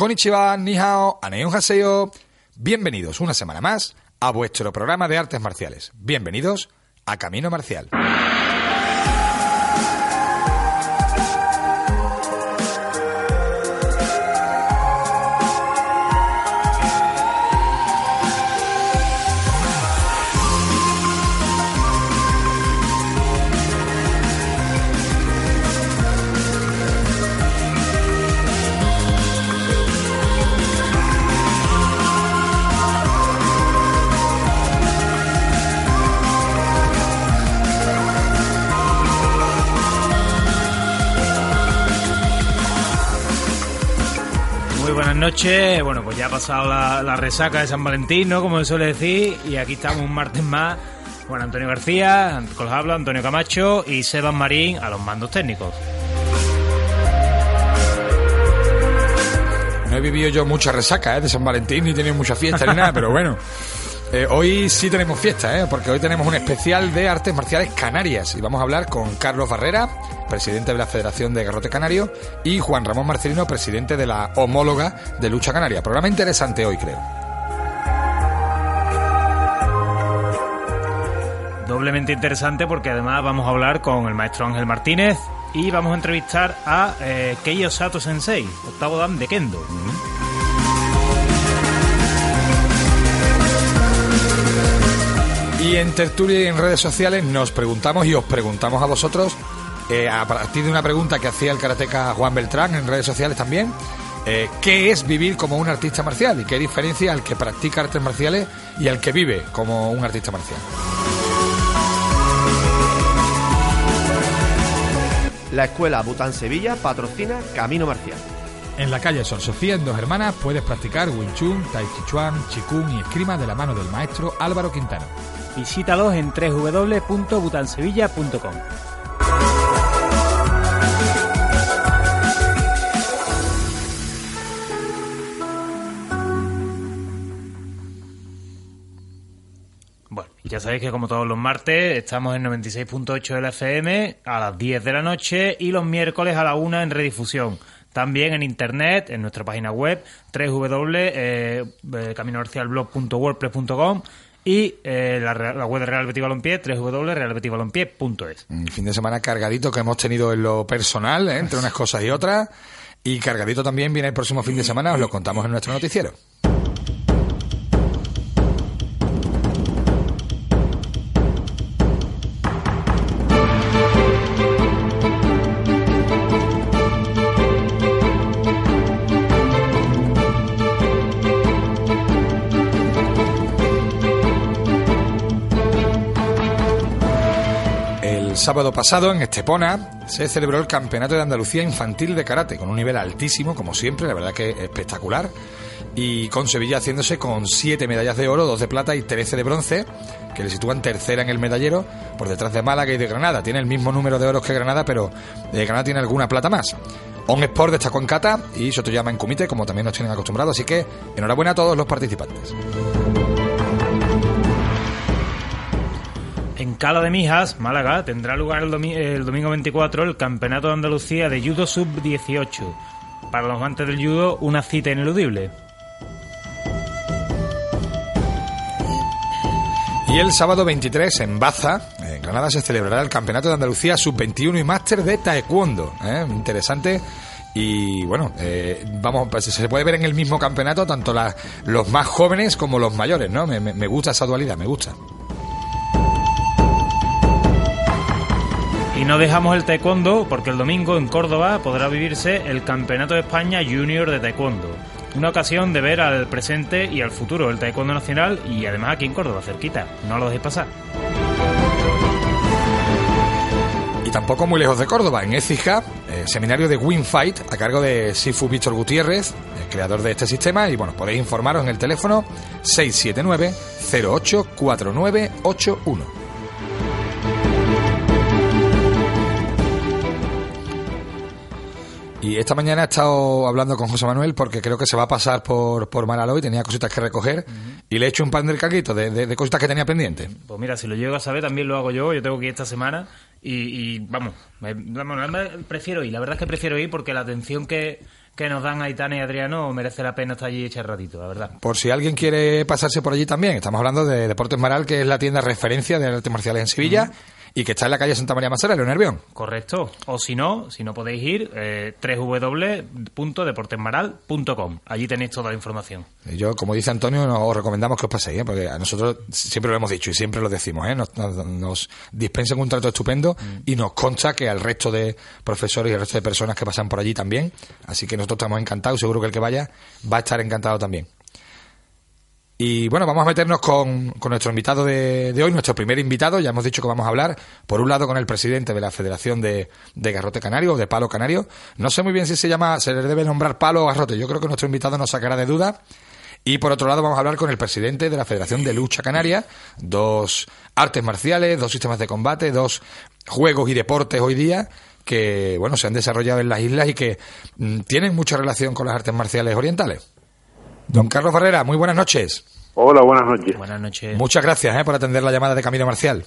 Konnichiwa, ni hao, aneon haseo. Bienvenidos una semana más a vuestro programa de artes marciales. Bienvenidos a Camino Marcial. Bueno, pues ya ha pasado la, la resaca de San Valentín, ¿no? Como se suele decir. Y aquí estamos un martes más. Bueno, Antonio García, con los habla, Antonio Camacho y Sebas Marín a los mandos técnicos. No he vivido yo mucha resaca ¿eh? de San Valentín, ni he tenido mucha fiesta ni nada, pero bueno. Eh, hoy sí tenemos fiesta, ¿eh? porque hoy tenemos un especial de artes marciales canarias y vamos a hablar con Carlos Barrera, presidente de la Federación de Garrote Canario, y Juan Ramón Marcelino, presidente de la homóloga de Lucha Canaria. Programa interesante hoy, creo. Doblemente interesante porque además vamos a hablar con el maestro Ángel Martínez y vamos a entrevistar a eh, Kei Osato Sensei, octavo dan de Kendo. Y en tertulia y en redes sociales nos preguntamos y os preguntamos a vosotros, eh, a partir de una pregunta que hacía el karateca Juan Beltrán en redes sociales también, eh, ¿qué es vivir como un artista marcial? ¿Y qué diferencia al que practica artes marciales y al que vive como un artista marcial? La escuela Bután Sevilla patrocina Camino Marcial. En la calle Sor Sofía, en Dos Hermanas, puedes practicar Wing Chun, Tai Chi Chuan, Chikung y esgrima de la mano del maestro Álvaro Quintano. Visítalos en www.butansevilla.com. Bueno, ya sabéis que como todos los martes estamos en 96.8 de la FM a las 10 de la noche y los miércoles a la 1 en redifusión. También en internet, en nuestra página web, www.caminomarcialblog.wordpress.com y eh, la, la web de Real Betis Balompié, www.realbetisbalompié.es. Fin de semana cargadito que hemos tenido en lo personal, ¿eh? entre unas cosas y otras. Y cargadito también viene el próximo fin de semana, os lo contamos en nuestro noticiero. Sábado pasado en Estepona se celebró el Campeonato de Andalucía Infantil de Karate, con un nivel altísimo, como siempre, la verdad que espectacular. Y con Sevilla haciéndose con siete medallas de oro, dos de plata y 13 de bronce, que le sitúan tercera en el medallero, por detrás de Málaga y de Granada. Tiene el mismo número de oros que Granada, pero eh, Granada tiene alguna plata más. On Sport destacó en Cata y Sotoyama en Kumite, como también nos tienen acostumbrados, así que enhorabuena a todos los participantes. En Cala de Mijas, Málaga, tendrá lugar el, el domingo 24 el Campeonato de Andalucía de Judo Sub-18. Para los amantes del judo, una cita ineludible. Y el sábado 23 en Baza, en Granada, se celebrará el Campeonato de Andalucía Sub-21 y Máster de Taekwondo. ¿eh? Interesante. Y bueno, eh, vamos, pues, se puede ver en el mismo campeonato tanto los más jóvenes como los mayores, ¿no? Me- me gusta esa dualidad, me gusta. Y no dejamos el taekwondo porque el domingo en Córdoba podrá vivirse el Campeonato de España Junior de Taekwondo. Una ocasión de ver al presente y al futuro del taekwondo nacional y además aquí en Córdoba, cerquita. No lo dejéis pasar. Y tampoco muy lejos de Córdoba, en Écija, eh, seminario de Win Fight a cargo de Sifu Víctor Gutiérrez, el creador de este sistema. Y bueno, podéis informaros en el teléfono 679 084981. Y esta mañana he estado hablando con José Manuel porque creo que se va a pasar por, por Malalo y tenía cositas que recoger. Y le he hecho un pan del caquito de, de, de cositas que tenía pendiente. Pues mira, si lo llego a saber también lo hago yo. Yo tengo que ir esta semana y, y, vamos, me- me- prefiero ir. La verdad es que prefiero ir porque la atención que, que nos dan Aitana y Adriano, merece la pena estar allí echar ratito, la verdad. Por si alguien quiere pasarse por allí también, estamos hablando de Deportes Maral, que es la tienda referencia de artes marciales en Sevilla y que está en la calle Santa María Masera, León Nervión. Correcto. O si no, si no podéis ir, eh, www.deportesmaral.com. Allí tenéis toda la información. Yo, como dice Antonio, os recomendamos que os paséis, ¿eh? porque a nosotros siempre lo hemos dicho y siempre lo decimos, ¿eh? nos, nos, nos dispensan un trato estupendo y nos consta que al resto de profesores y al resto de personas que pasan por allí también. Así que nosotros estamos encantados, seguro que el que vaya va a estar encantado también. Y bueno, vamos a meternos con, con nuestro invitado de, de, hoy, nuestro primer invitado. Ya hemos dicho que vamos a hablar, por un lado, con el presidente de la Federación de, de Garrote Canario, de Palo Canario. No sé muy bien si se llama, se le debe nombrar Palo o Garrote. Yo creo que nuestro invitado nos sacará de duda. Y por otro lado, vamos a hablar con el presidente de la Federación de Lucha Canaria. Dos artes marciales, dos sistemas de combate, dos juegos y deportes hoy día que, bueno, se han desarrollado en las islas y que mm, tienen mucha relación con las artes marciales orientales. Don Carlos Barrera, muy buenas noches. Hola, buenas noches. Buenas noches. Muchas gracias eh, por atender la llamada de Camino Marcial.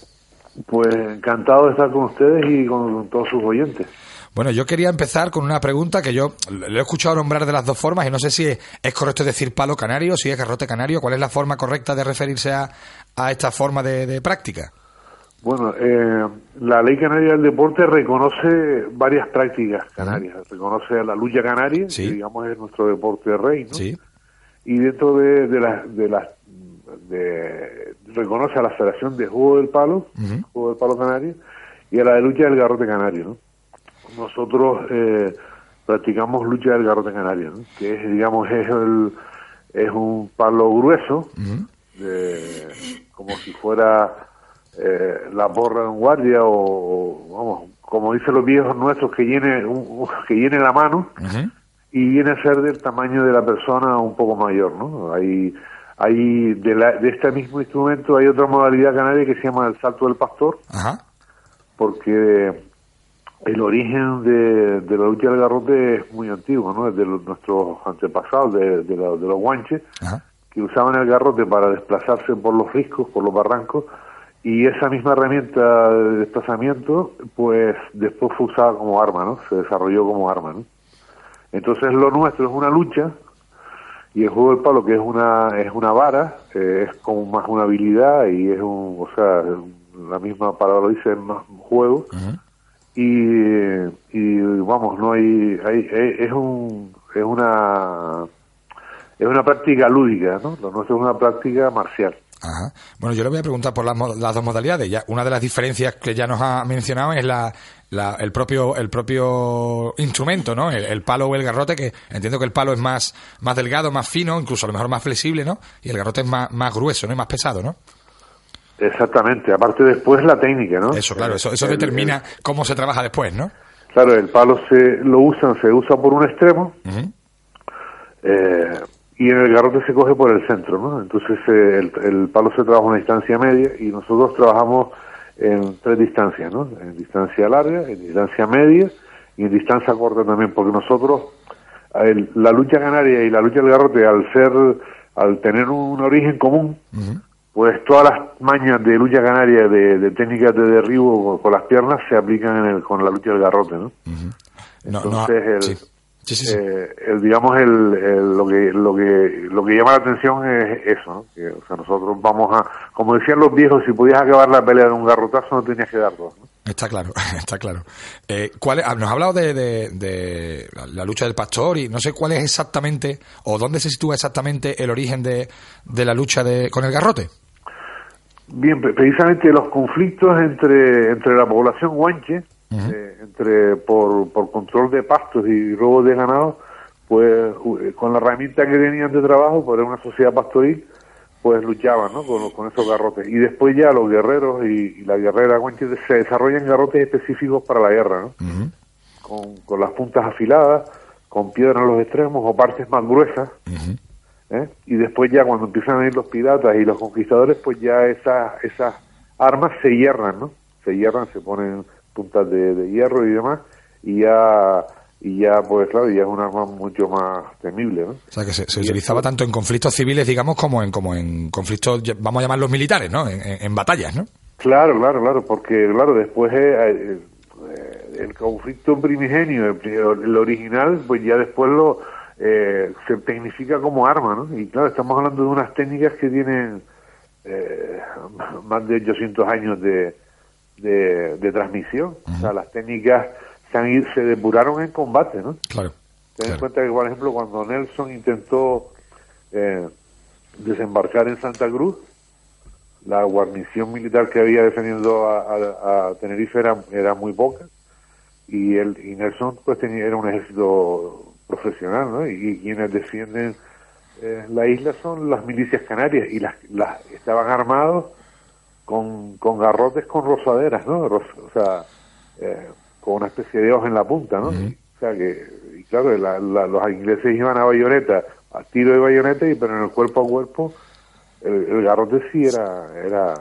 Pues encantado de estar con ustedes y con todos sus oyentes. Bueno, yo quería empezar con una pregunta que yo le he escuchado nombrar de las dos formas y no sé si es correcto decir palo canario, si es garrote canario. ¿Cuál es la forma correcta de referirse a, a esta forma de, de práctica? Bueno, eh, la ley canaria del deporte reconoce varias prácticas canarias. Reconoce la lucha canaria, sí. que digamos es nuestro deporte rey, ¿no? Sí y dentro de, de las de las de, reconoce a la Federación de Juego del Palo, uh -huh. Juego del Palo Canario, y a la de lucha del garrote canario, ¿no? Nosotros eh, practicamos lucha del garrote canario, ¿no? que es, digamos, es el es un palo grueso, uh -huh. de, como si fuera eh, la porra de un guardia o, o, vamos, como dicen los viejos nuestros, que llene un, que llene la mano. Uh -huh y viene a ser del tamaño de la persona un poco mayor, ¿no? Hay, hay de, la, de este mismo instrumento hay otra modalidad canaria que se llama el salto del pastor, Ajá. porque el origen de, de, la lucha del garrote es muy antiguo, ¿no? Desde los, nuestros antepasados, de, de, la, de los guanches, Ajá. que usaban el garrote para desplazarse por los riscos, por los barrancos, y esa misma herramienta de desplazamiento, pues después fue usada como arma, ¿no? Se desarrolló como arma, ¿no? Entonces lo nuestro es una lucha y el juego del palo que es una es una vara eh, es como más una habilidad y es un o sea la misma palabra lo dice más un juego. Uh -huh. y, y vamos no hay, hay, es un es una es una práctica lúdica no lo nuestro es una práctica marcial Ajá. Bueno, yo le voy a preguntar por las, las, dos modalidades. Ya, una de las diferencias que ya nos ha mencionado es la, la, el propio el propio instrumento, ¿no? El, el, palo o el garrote, que entiendo que el palo es más, más delgado, más fino, incluso a lo mejor más flexible, ¿no? Y el garrote es más, más grueso, ¿no? Y más pesado, ¿no? Exactamente. Aparte después la técnica, ¿no? Eso, claro. Eso, eso el, determina el, cómo se trabaja después, ¿no? Claro, el palo se lo usan, se usa por un extremo. Uh -huh. eh, y en el garrote se coge por el centro, ¿no? Entonces eh, el, el, palo se trabaja una distancia media y nosotros trabajamos en tres distancias, ¿no? En distancia larga, en distancia media y en distancia corta también, porque nosotros, el, la lucha canaria y la lucha del garrote, al ser, al tener un origen común, uh -huh. pues todas las mañas de lucha canaria, de, de técnicas de derribo con, con, las piernas, se aplican en el, con la lucha del garrote, ¿no? Uh -huh. no Entonces, no, el, sí. Sí, sí, sí. Eh, el, digamos el, el, lo que lo que lo que llama la atención es eso ¿no? que, o sea nosotros vamos a como decían los viejos si podías acabar la pelea de un garrotazo no tenías que dar dos ¿no? está claro está claro eh, ¿cuál es? nos ha hablado de, de, de, la lucha del pastor y no sé cuál es exactamente o dónde se sitúa exactamente el origen de, de la lucha de con el garrote bien precisamente los conflictos entre entre la población guanche Uh -huh. eh, entre por, por control de pastos y robo de ganado, pues con la herramienta que tenían de trabajo, pues era una sociedad pastoril, pues luchaban ¿no? con, con esos garrotes. Y después ya los guerreros y, y la guerrera se desarrollan garrotes específicos para la guerra, ¿no? Uh -huh. con, con, las puntas afiladas, con piedras en los extremos o partes más gruesas. Uh -huh. ¿eh? Y después ya cuando empiezan a ir los piratas y los conquistadores, pues ya esas, esas armas se hierran, ¿no? Se hierran, se ponen puntas de, de, hierro y demás, y ya, y ya, pues claro, ya es un arma mucho más temible, ¿no? O sea, que se, se utilizaba esto, tanto en conflictos civiles, digamos, como en, como en conflictos, vamos a llamarlos militares, ¿no? En, en, batallas, ¿no? Claro, claro, claro, porque, claro, después, eh, eh, el conflicto primigenio, el, el, original, pues ya después lo eh, se tecnifica como arma, ¿no? Y claro, estamos hablando de unas técnicas que tienen eh, más de 800 años de, de, transmisión. O sea, las técnicas se, han, se depuraron en combate, ¿no? Claro. Ten en cuenta que, por ejemplo, cuando Nelson intentó eh, desembarcar en Santa Cruz, la guarnición militar que había defendiendo a, Tenerife era, era, muy poca y, el, y Nelson pues tenía, era un ejército profesional, ¿no? Y, quienes defienden eh, la isla son las milicias canarias y las, las estaban armados con, con garrotes con rosaderas, ¿no? o sea, eh, con una especie de hoja en la punta, ¿no? O sea que, y claro, los ingleses iban a bayoneta, a tiro de bayoneta, y pero en el cuerpo a cuerpo el, garrote sí era, era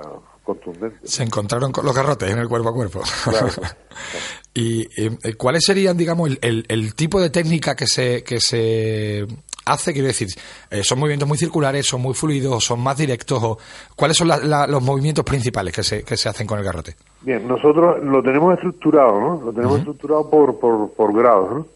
contundente. Se encontraron con los garrotes en el cuerpo a cuerpo. y, eh, cuáles serían, digamos, el, el, tipo de técnica que se, que se hace? Quiero decir, eh, ¿son movimientos muy circulares, son muy fluidos, son más directos? O, ¿Cuáles son los movimientos principales que se, que se hacen con el garrote? Bien, nosotros lo tenemos estructurado, ¿no? Lo tenemos estructurado por, por, por grados, ¿no?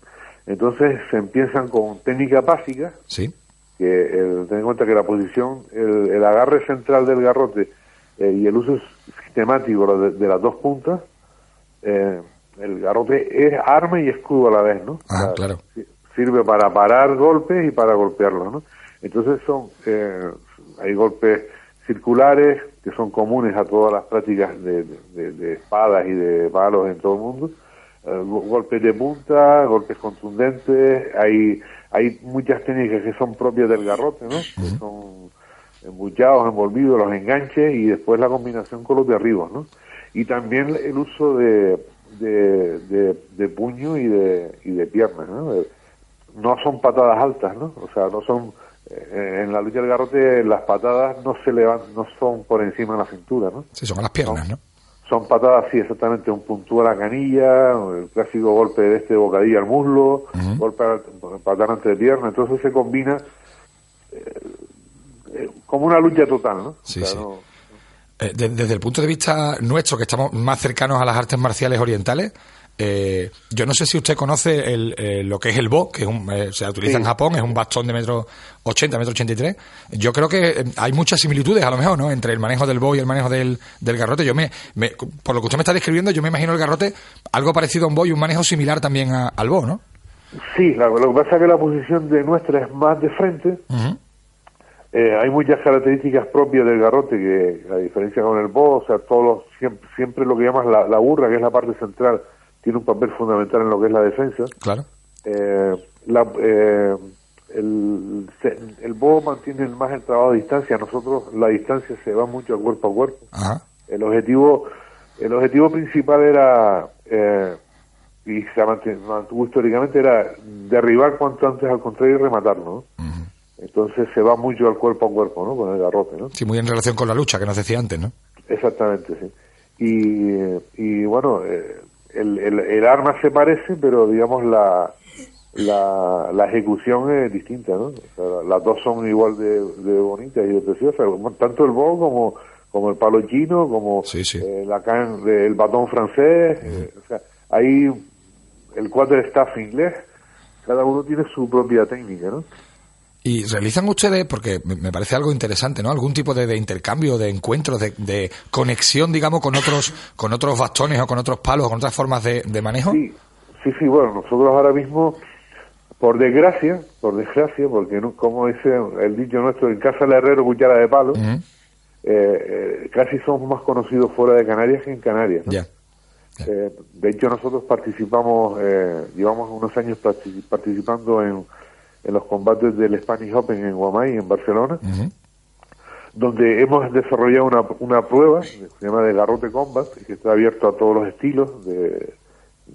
Entonces se empiezan con técnica básica. Sí que el, ten en cuenta que la posición, el, agarre central del garrote eh, y el uso sistemático de, las dos puntas, eh, el garrote es arma y escudo a la vez, ¿no? Ah, claro. Sirve para parar golpes y para golpearlos, ¿no? Entonces son, eh, hay golpes circulares que son comunes a todas las prácticas de, de espadas y de palos en todo el mundo, golpes de punta, golpes contundentes, hay hay muchas técnicas que son propias del garrote, ¿no? Que son embuchados, envolvidos, los enganches y después la combinación con los de arriba, ¿no? Y también el uso de, de, puño y de, y de piernas, ¿no? No son patadas altas, ¿no? O sea, no son... Eh, en la lucha del garrote las patadas no se levantan, no son por encima de la cintura, ¿no? Sí, son las piernas, ¿no? son patadas, sí, exactamente, un puntúo a la canilla, el clásico golpe de este bocadillo al muslo, golpe patada ante de pierna, entonces se combina eh, eh, como una lucha total, ¿no? Sí, sí. Eh, desde el punto de vista nuestro, que estamos más cercanos a las artes marciales orientales, eh, yo no sé si usted conoce el, eh, lo que es el bo, que eh, se utiliza en Japón, es un bastón de metro 80, metro 83. Yo creo que hay muchas similitudes, a lo mejor, ¿no? Entre el manejo del bo y el manejo del, del garrote. Yo me, por lo que usted me está describiendo, yo me imagino el garrote algo parecido a un bo y un manejo similar también al bo, ¿no? Sí, lo, que pasa es que la posición de nuestra es más de frente. hay muchas características propias del garrote que, la diferencia con el bo, o sea, todos siempre, siempre, lo que llamas la, la burra, que es la parte central tiene un papel fundamental en lo que es la defensa. Claro. Eh, eh, el, el BO mantiene más el trabajo a distancia, nosotros la distancia se va mucho a cuerpo a cuerpo. El objetivo el objetivo principal era, eh, y se mantuvo históricamente, era derribar cuanto antes al contrario y rematarlo. Entonces se va mucho al cuerpo a cuerpo, ¿no? Con el garrote, ¿no? Sí, muy en relación con la lucha que nos decía antes, ¿no? Exactamente, sí. Y, y bueno, eh, el, el, arma se parece, pero digamos la, la, la ejecución es distinta, ¿no? las dos son igual de, de, bonitas y de preciosas, tanto el bow como, como el palo chino, como eh, la can, el batón francés, eh, o sea, ahí el staff inglés, cada uno tiene su propia técnica, ¿no? ¿Y realizan ustedes, porque me parece algo interesante, ¿no? Algún tipo de, intercambio, de encuentro, de, conexión, digamos, con otros con otros bastones o con otros palos o con otras formas de, manejo? Sí, sí, sí, bueno, nosotros ahora mismo, por desgracia, por desgracia, porque como dice el dicho nuestro, en casa del herrero cuchara de palo, eh, eh, casi somos más conocidos fuera de Canarias que en Canarias. Ya. Eh, de hecho, nosotros participamos, llevamos unos años participando en en los combates del Spanish Open en Guamay, en Barcelona, donde hemos desarrollado una, una prueba que se llama de garrote combat, que está abierto a todos los estilos de,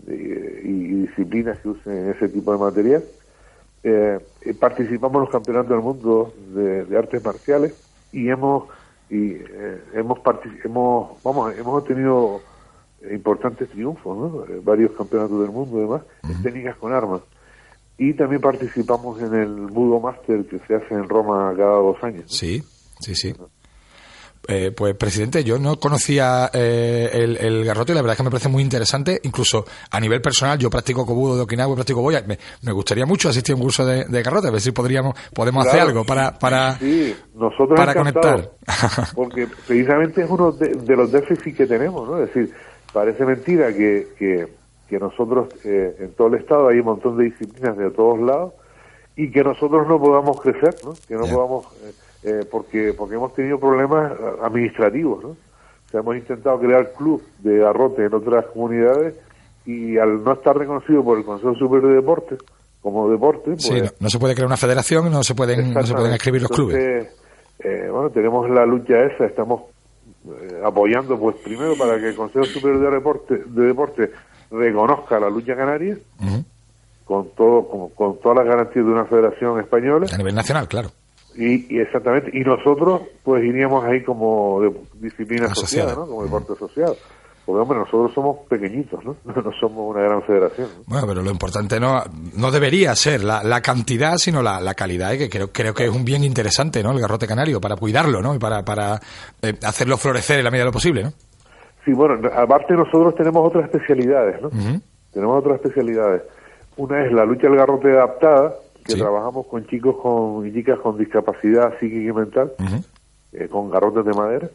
y, disciplinas que usen ese tipo de material. Eh, eh, participamos en los campeonatos del mundo de, artes marciales y hemos y eh, hemos, hemos vamos hemos tenido importantes triunfos ¿no? varios campeonatos del mundo además en técnicas con armas y también participamos en el Budo Master que se hace en Roma cada dos años. Sí, sí, sí. eh, pues presidente, yo no conocía eh, el, el, garrote y la verdad es que me parece muy interesante, incluso a nivel personal, yo practico cobudo de Okinawa practico boya, me, me, gustaría mucho asistir a un curso de, de, garrote, a ver si podríamos, podemos hacer algo para, para, sí, nosotros para conectar. Porque precisamente es uno de, de, los déficits que tenemos, ¿no? Es decir, parece mentira que, que, que nosotros eh, en todo el Estado hay un montón de disciplinas de todos lados y que nosotros no podamos crecer, ¿no? Que no podamos... Eh, eh, porque porque hemos tenido problemas administrativos, ¿no? O sea, hemos intentado crear club de garrote en otras comunidades y al no estar reconocido por el Consejo Superior de Deportes como deporte, pues, sí, no, no, se puede crear una federación, no se pueden no se pueden escribir los clubes. Eh, bueno, tenemos la lucha esa, estamos eh, apoyando, pues primero para que el Consejo Superior de Deporte, de Deporte reconozca la lucha canaria uh -huh. con todo con, con todas las garantías de una federación española a nivel nacional, claro. Y, y, exactamente, y nosotros pues iríamos ahí como de disciplina asociada, ¿no? Como deporte asociado. Porque, hombre, nosotros somos pequeñitos, ¿no? No somos una gran federación. ¿no? Bueno, pero lo importante no no debería ser la, la cantidad, sino la, la calidad, ¿eh? que creo, creo que es un bien interesante, ¿no? El garrote canario, para cuidarlo, ¿no? Y para, para eh, hacerlo florecer en la medida de lo posible, ¿no? Sí, bueno, aparte nosotros tenemos otras especialidades, ¿no? Uh -huh. Tenemos otras especialidades. Una es la lucha del garrote adaptada, que sí. trabajamos con chicos con, y chicas con discapacidad psíquica y mental, uh -huh. eh, con garrotes de madera.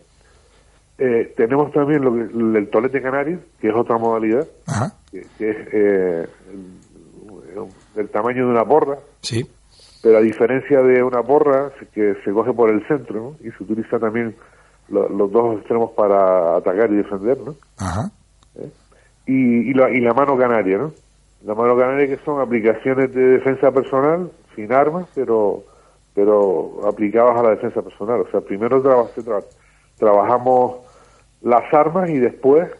Eh, tenemos también lo que, el tolete canario, que es otra modalidad, uh -huh. que, que, es eh, el, el, tamaño de una porra. Sí. Pero a diferencia de una porra que se coge por el centro ¿no? y se utiliza también lo, los dos extremos para atacar y defender, ¿no? Ajá. ¿Eh? Y, y, la, y la mano canaria, ¿no? La mano canaria que son aplicaciones de defensa personal, sin armas, pero pero aplicadas a la defensa personal. O sea, primero tra tra trabajamos las armas y después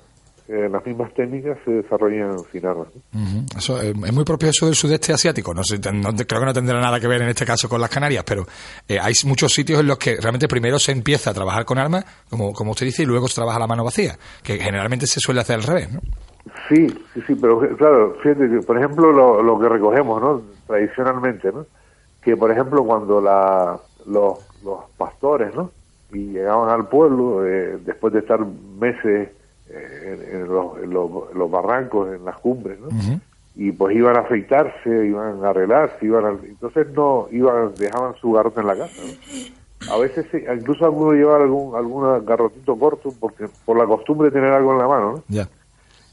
eh, las mismas técnicas se desarrollan sin armas. Uh -huh. Eso eh, es muy propio eso del sudeste asiático. No, sé, no, creo que no tendrá nada que ver en este caso con las Canarias, pero eh, hay muchos sitios en los que realmente primero se empieza a trabajar con armas, como, como usted dice, y luego se trabaja la mano vacía, que generalmente se suele hacer al revés, ¿no? Sí, sí, sí, pero claro, fíjate que, por ejemplo, lo, lo que recogemos, ¿no? Tradicionalmente, ¿no? Que, por ejemplo, cuando la, los, los pastores, ¿no? Y llegaban al pueblo, eh, después de estar meses eh, en, los, en, los, en, los, barrancos, en las cumbres, ¿no? Uh -huh. Y pues iban a afeitarse, iban a arreglarse, iban a, entonces no, iban, dejaban su garrote en la casa, ¿no? A veces incluso alguno llevaba algún, algún garrotito corto porque por la costumbre de tener algo en la mano, ¿no? Yeah.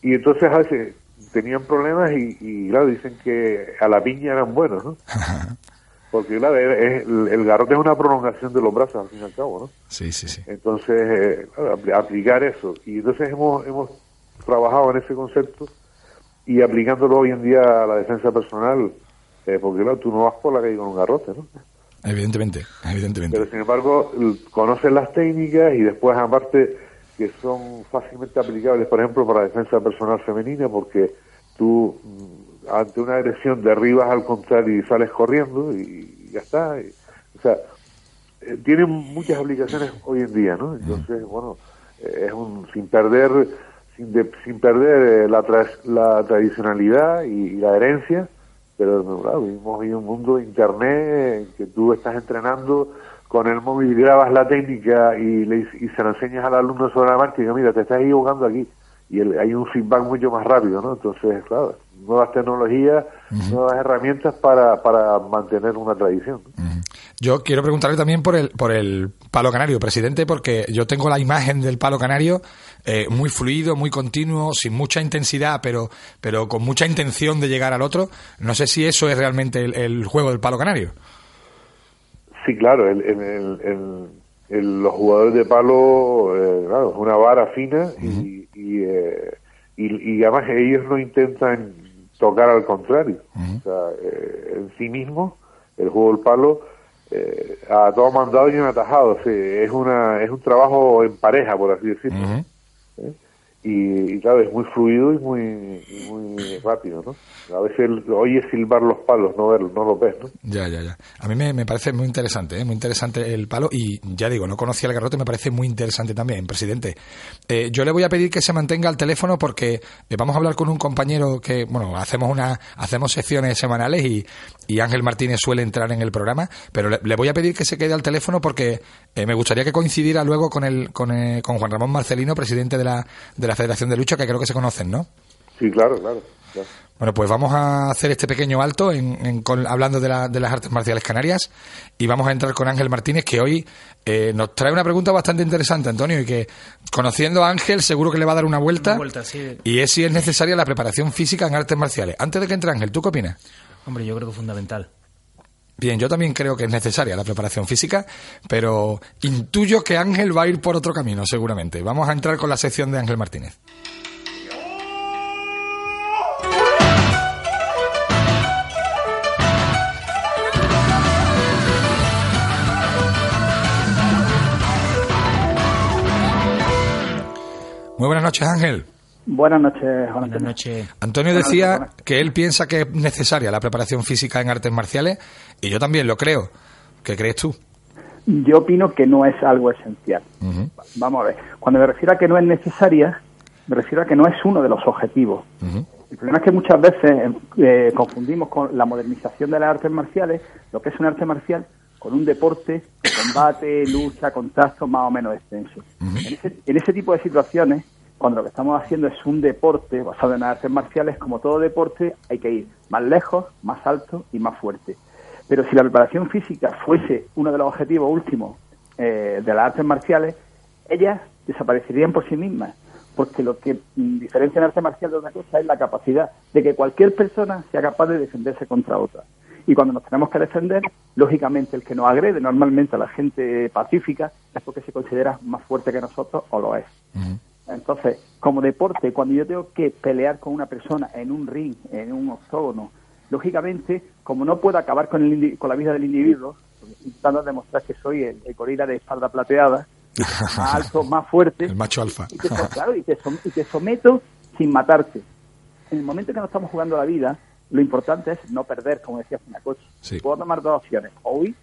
Y entonces a veces tenían problemas y, y, claro, dicen que a la piña eran buenos, ¿no? Porque claro, es, el, garrote es una prolongación de los brazos al fin y al cabo, ¿no? Sí, sí, sí. Entonces, eh, aplicar eso. Y entonces hemos, hemos trabajado en ese concepto y aplicándolo hoy en día a la defensa personal, eh, porque claro, tú no vas por la calle con un garrote, ¿no? Evidentemente, evidentemente. Pero sin embargo, conoces las técnicas y después aparte que son fácilmente aplicables, por ejemplo, para la defensa personal femenina, porque tú ante una agresión derribas al contrario y sales corriendo y ya está. Y, o sea, eh, tiene muchas aplicaciones hoy en día, ¿no? Entonces, bueno, eh, es un sin perder sin, de, sin perder eh, la, tra la tradicionalidad y, y, la herencia, pero claro, vivimos hoy un mundo de internet en que tú estás entrenando con el móvil grabas la técnica y, le, y se lo enseñas al alumno sobre la marcha y digo, mira, te estás equivocando aquí. Y el, hay un feedback mucho más rápido, ¿no? Entonces, claro, nuevas tecnologías, uh -huh. nuevas herramientas para, para mantener una tradición. Uh -huh. Yo quiero preguntarle también por el, por el palo canario, presidente, porque yo tengo la imagen del palo canario eh, muy fluido, muy continuo, sin mucha intensidad, pero, pero con mucha intención de llegar al otro. No sé si eso es realmente el, el juego del palo canario. Sí, claro, el, el, el, los jugadores de palo, eh, claro, es una vara fina uh -huh. y, y, eh, y, y, además ellos no intentan tocar al contrario. Uh -huh. O sea, eh, en sí mismo, el juego del palo, eh, a todo mandado y un atajado. Sí, es, una, es un trabajo en pareja, por así decirlo. Uh -huh. Y, claro, es muy fluido y muy, y muy rápido, ¿no? A veces oyes silbar los palos, no verlos, no los ves, ¿no? Ya, ya, ya. A mí me, me parece muy interesante, ¿eh? muy interesante el palo y ya digo, no conocía el garrote, me parece muy interesante también, presidente. Eh, yo le voy a pedir que se mantenga al teléfono porque eh, vamos a hablar con un compañero que, bueno, hacemos una, hacemos secciones semanales y, y Ángel Martínez suele entrar en el programa, pero le, voy a pedir que se quede al teléfono porque eh, me gustaría que coincidiera luego con el, con, con Juan Ramón Marcelino, presidente de la, de la Federación de Lucha, que creo que se conocen, ¿no? Sí, claro, claro. Bueno, pues vamos a hacer este pequeño alto en, hablando de, de, las artes marciales canarias y vamos a entrar con Ángel Martínez, que hoy eh, nos trae una pregunta bastante interesante, Antonio, y que conociendo a Ángel seguro que le va a dar una vuelta, y es si es necesaria la preparación física en artes marciales. Antes de que entre Ángel, ¿tú qué opinas? Hombre, yo creo que es fundamental. Bien, yo también creo que es necesaria la preparación física, pero intuyo que Ángel va a ir por otro camino, seguramente. Vamos a entrar con la sección de Ángel Martínez. Muy buenas noches, Ángel. Buenas noches, Buenas noches. Antonio decía que él piensa que es necesaria la preparación física en artes marciales y yo también lo creo. ¿Qué crees tú? Yo opino que no es algo esencial. Vamos a ver. Cuando me refiero a que no es necesaria, me refiero a que no es uno de los objetivos. El problema es que muchas veces eh, confundimos con la modernización de las artes marciales, lo que es un arte marcial, con un deporte, combate, lucha, contacto más o menos extenso. en ese tipo de situaciones, cuando lo que estamos haciendo es un deporte basado en artes marciales, como todo deporte, hay que ir más lejos, más alto y más fuerte. Pero si la preparación física fuese uno de los objetivos últimos eh, de las artes marciales, ellas desaparecerían por sí mismas, porque lo que diferencia en arte marcial de otra cosa es la capacidad de que cualquier persona sea capaz de defenderse contra otra. Y cuando nos tenemos que defender, lógicamente el que nos agrede normalmente a la gente pacífica es porque se considera más fuerte que nosotros o lo es. Entonces, como deporte, cuando yo tengo que pelear con una persona en un ring, en un octógono, lógicamente, como no puedo acabar con, el, con la vida del individuo, intentando demostrar que soy el, gorila de espalda plateada, más alto, más fuerte. El macho alfa. Y claro, y te, someto sin matarte. En el momento que no estamos jugando la vida, lo importante es no perder, como decía Finacoche. Sí. Puedo tomar dos opciones, o huir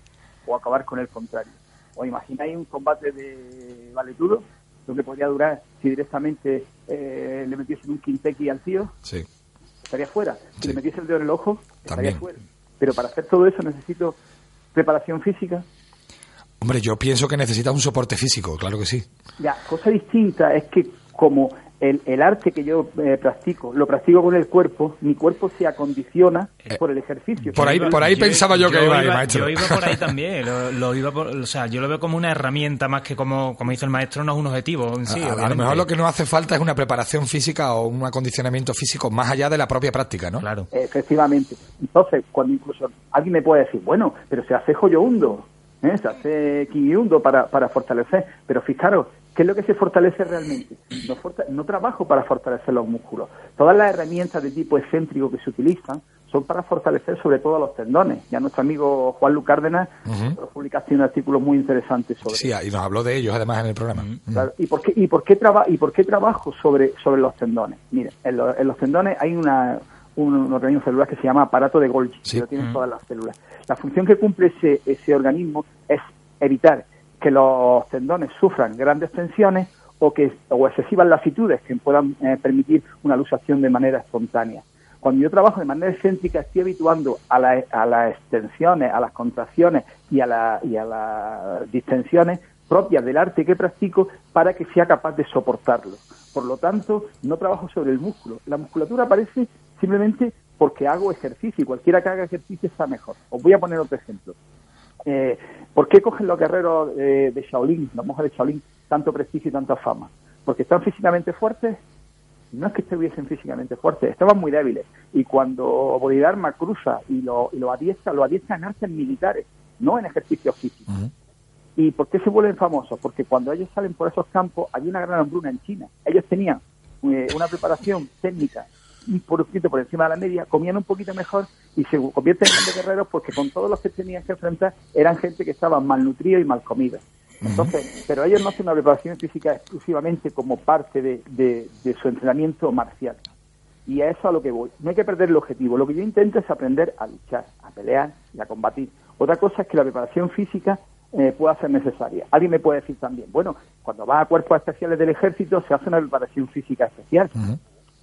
o acabar con el contrario. O imagináis un combate de valetudo lo que podría durar si directamente eh, le metiesen un quintequi al tío, estaría fuera. Si le metiese el dedo en el ojo, estaría fuera. Pero para hacer todo eso necesito preparación física. Hombre, yo pienso que necesita un soporte físico, claro que sí. Ya, cosa distinta es que como el, arte que yo eh, practico, lo practico con el cuerpo, mi cuerpo se acondiciona eh, por el ejercicio. Por ahí, por ahí pensaba yo, que iba, maestro. Yo iba por ahí también, lo, iba o sea, yo lo veo como una herramienta más que como, como dice el maestro, no es un objetivo en sí. A, lo mejor lo que nos hace falta es una preparación física o un acondicionamiento físico más allá de la propia práctica, ¿no? Claro. Efectivamente. Entonces, cuando incluso alguien me puede decir, bueno, pero se hace joyo hundo, ¿eh? se hace hundo para, para fortalecer, pero fijaros, ¿Qué es lo que se fortalece realmente? No, trabajo para fortalecer los músculos. Todas las herramientas de tipo excéntrico que se utilizan son para fortalecer sobre todo los tendones. Ya nuestro amigo Juan Lu Cárdenas uh publicaste un artículo muy interesante sobre Sí, y nos habló de ellos además en el programa. ¿Y por qué, y por qué, y por qué trabajo sobre, sobre los tendones? Mire, en, los tendones hay una, un, organismo celular que se llama aparato de Golgi, que lo tienen todas las células. La función que cumple ese, ese organismo es evitar que los tendones sufran grandes tensiones o, que, o excesivas latitudes que puedan eh, permitir una luxación de manera espontánea. Cuando yo trabajo de manera excéntrica estoy habituando a, a las extensiones, a las contracciones y a, la, y a las distensiones propias del arte que practico para que sea capaz de soportarlo. Por lo tanto, no trabajo sobre el músculo. La musculatura aparece simplemente porque hago ejercicio y cualquiera que haga ejercicio está mejor. Os voy a poner otro ejemplo. Eh, ¿Por qué cogen los guerreros de, Shaolin, las monjas de Shaolin, tanto prestigio y tanta fama? Porque están físicamente fuertes. No es que estuviesen físicamente fuertes, estaban muy débiles. Y cuando Bodhidharma cruza y lo, y lo adiestra, lo adiestra en artes militares, no en ejercicios físicos. ¿Y por qué se vuelven famosos? Porque cuando ellos salen por esos campos, hay una gran hambruna en China. Ellos tenían eh, una preparación técnica por poquito por encima de la media, comían un poquito mejor y se convierten en grandes guerreros porque con todos los que tenían que enfrentar eran gente que estaba malnutrida y mal comida. Entonces, pero ellos no hacen una preparación física exclusivamente como parte de, de, su entrenamiento marcial. Y a eso a lo que voy. No hay que perder el objetivo. Lo que yo intento es aprender a luchar, a pelear y a combatir. Otra cosa es que la preparación física eh, pueda ser necesaria. Alguien me puede decir también, bueno, cuando va a cuerpos especiales del ejército se hace una preparación física especial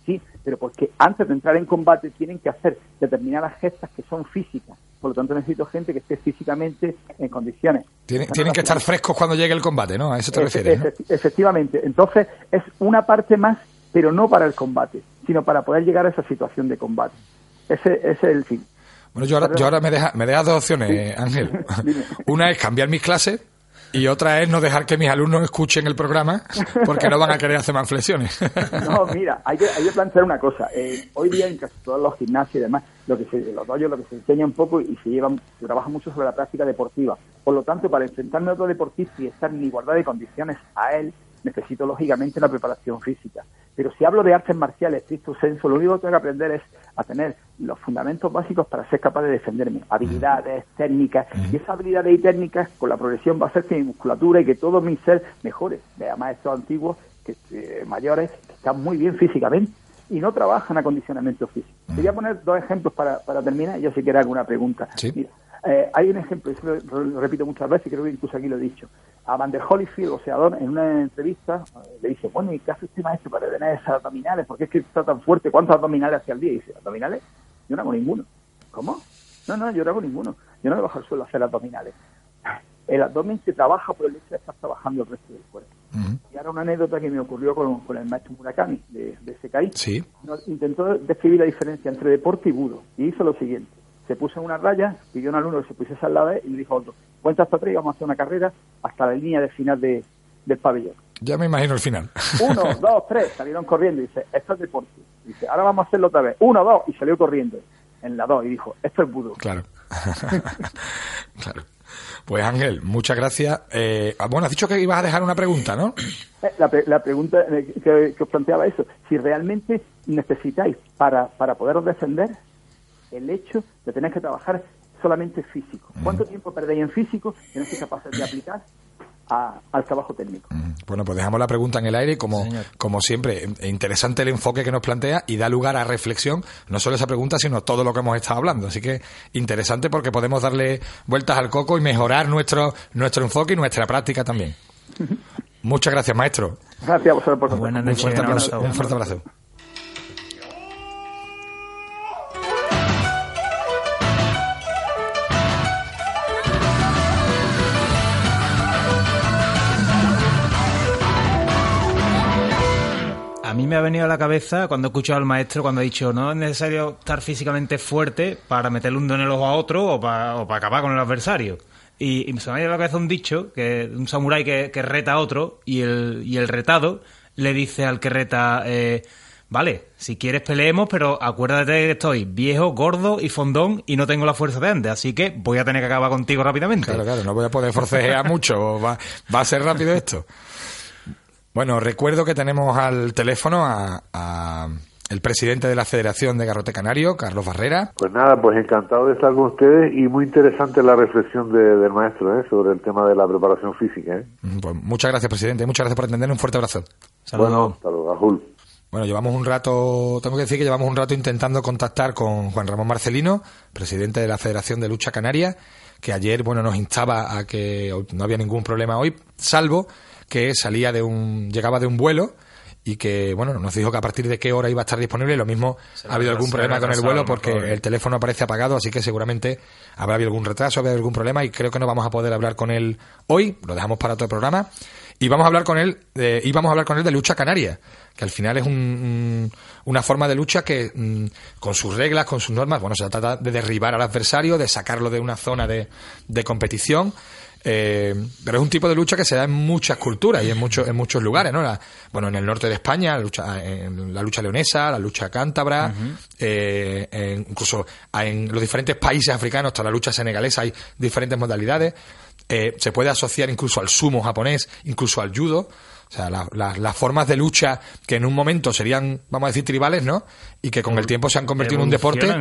sí, pero porque antes de entrar en combate tienen que hacer determinadas gestas que son físicas. Por lo tanto, necesito gente que esté físicamente en condiciones. Tienen, que estar frescos cuando llegue el combate, ¿no? A eso te refieres. Efectivamente. Entonces, es una parte más, pero no para el combate, sino para poder llegar a esa situación de combate. Ese, ese es el fin. Bueno, yo ahora, yo ahora me deja, me dejas dos opciones, Ángel. Una es cambiar mis clases y otra es no dejar que mis alumnos escuchen el programa porque no van a querer hacer más flexiones. No, mira, hay que, hay que plantear una cosa. Eh, hoy día en casi todos los gimnasios y demás, lo que se, los doyos lo que se enseña un poco y se lleva, se trabaja mucho sobre la práctica deportiva. Por lo tanto, para enfrentarme a otro deportista y estar en igualdad de condiciones a él, necesito lógicamente una preparación física. Pero si hablo de artes marciales, estricto senso, lo único que tengo que aprender es a tener los fundamentos básicos para ser capaz de defenderme, habilidades, técnicas, y esas habilidades y técnicas con la progresión va a hacer que mi musculatura y que todo mi ser mejore. Vea maestros antiguos, que, eh, mayores, que están muy bien físicamente y no trabajan acondicionamiento físico. Voy a poner dos ejemplos para, para terminar y yo si quiero alguna pregunta. Eh, hay un ejemplo, eso lo, repito muchas veces, creo que incluso aquí lo he dicho. A Van der Holyfield, o sea, en una entrevista, eh, le dice, bueno, ¿y qué hace usted maestro para tener esas abdominales? ¿Por qué es que está tan fuerte? ¿Cuántos abdominales hace al día? Y dice, ¿abdominales? Yo no hago ninguno. ¿Cómo? No, no, yo no hago ninguno. Yo no me bajo al suelo a hacer abdominales. El abdomen se trabaja por el hecho de estar trabajando el resto del cuerpo. Y ahora una anécdota que me ocurrió con, con el maestro Murakami de, de SKI. Sí. intentó describir la diferencia entre deporte y budo y hizo lo siguiente se puso en una raya, pidió a un alumno que se pusiese al lado de él y le dijo a otro, cuenta hasta tres y vamos a hacer una carrera hasta la línea de final de, del pabellón. Ya me imagino el final. Uno, dos, tres, salieron corriendo y dice, esto es deporte. Dice, ahora vamos a hacerlo otra vez. Uno, dos, y salió corriendo en la dos y dijo, esto es budo. Claro. claro. Pues Ángel, muchas gracias. Eh, ah, bueno, has dicho que ibas a dejar una pregunta, ¿no? Eh, la, la pregunta eh, que, que, os planteaba eso, si realmente necesitáis para, para poderos defender el hecho de tener que trabajar solamente físico. ¿Cuánto tiempo perdéis en físico que no sois capaces de aplicar al trabajo técnico? Bueno, pues dejamos la pregunta en el aire como, como siempre, e interesante el enfoque que nos plantea y da lugar a reflexión, no solo esa pregunta, sino todo lo que hemos estado hablando. Así que interesante porque podemos darle vueltas al coco y mejorar nuestro, nuestro enfoque y nuestra práctica también. Muchas gracias, maestro. Gracias a vosotros por Buenas noches. Un fuerte abrazo. Mí me ha venido a la cabeza cuando he escuchado al maestro cuando ha dicho no es necesario estar físicamente fuerte para meterle un dedo en el ojo a otro o para, acabar con el adversario. Y, me ha venido a la cabeza un dicho, que un samurái que, reta a otro y el, y el retado le dice al que reta... Eh, vale, si quieres peleemos, pero acuérdate que estoy viejo, gordo y fondón y no tengo la fuerza de antes, así que voy a tener que acabar contigo rápidamente. Claro, claro, no voy a poder forcejear mucho, va, va a ser rápido esto. Bueno, recuerdo que tenemos al teléfono a, el presidente de la Federación de Garrote Canario, Carlos Barrera. Pues nada, pues encantado de estar con ustedes y muy interesante la reflexión del maestro ¿eh? sobre el tema de la preparación física. ¿eh? Pues muchas gracias, presidente. Muchas gracias por atender. Un fuerte abrazo. Saludos. Bueno, hasta Bueno, llevamos un rato, tengo que decir que llevamos un rato intentando contactar con Juan Ramón Marcelino, presidente de la Federación de Lucha Canaria, que ayer, bueno, nos instaba a que no había ningún problema hoy, salvo que salía de un, llegaba de un vuelo y que, bueno, nos dijo que a partir de qué hora iba a estar disponible. Lo mismo ha habido algún problema con el vuelo porque el teléfono aparece apagado, así que seguramente habrá habido algún retraso, habrá algún problema y creo que no vamos a poder hablar con él hoy. Lo dejamos para otro programa. Y vamos a hablar con él, de, y vamos a hablar con él de lucha canaria, que al final es un, una forma de lucha que, mm, con sus reglas, con sus normas, bueno, se trata de derribar al adversario, de sacarlo de una zona de, de competición eh, pero es un tipo de lucha que se da en muchas culturas y en muchos en muchos lugares, ¿no? bueno, en el norte de España, la lucha, en la lucha leonesa, la lucha cántabra, eh, incluso en los diferentes países africanos, hasta la lucha senegalesa, hay diferentes modalidades. Eh, se puede asociar incluso al sumo japonés, incluso al judo. O sea, las formas de lucha que en un momento serían, vamos a decir, tribales, ¿no? Y que con el tiempo se han convertido en un deporte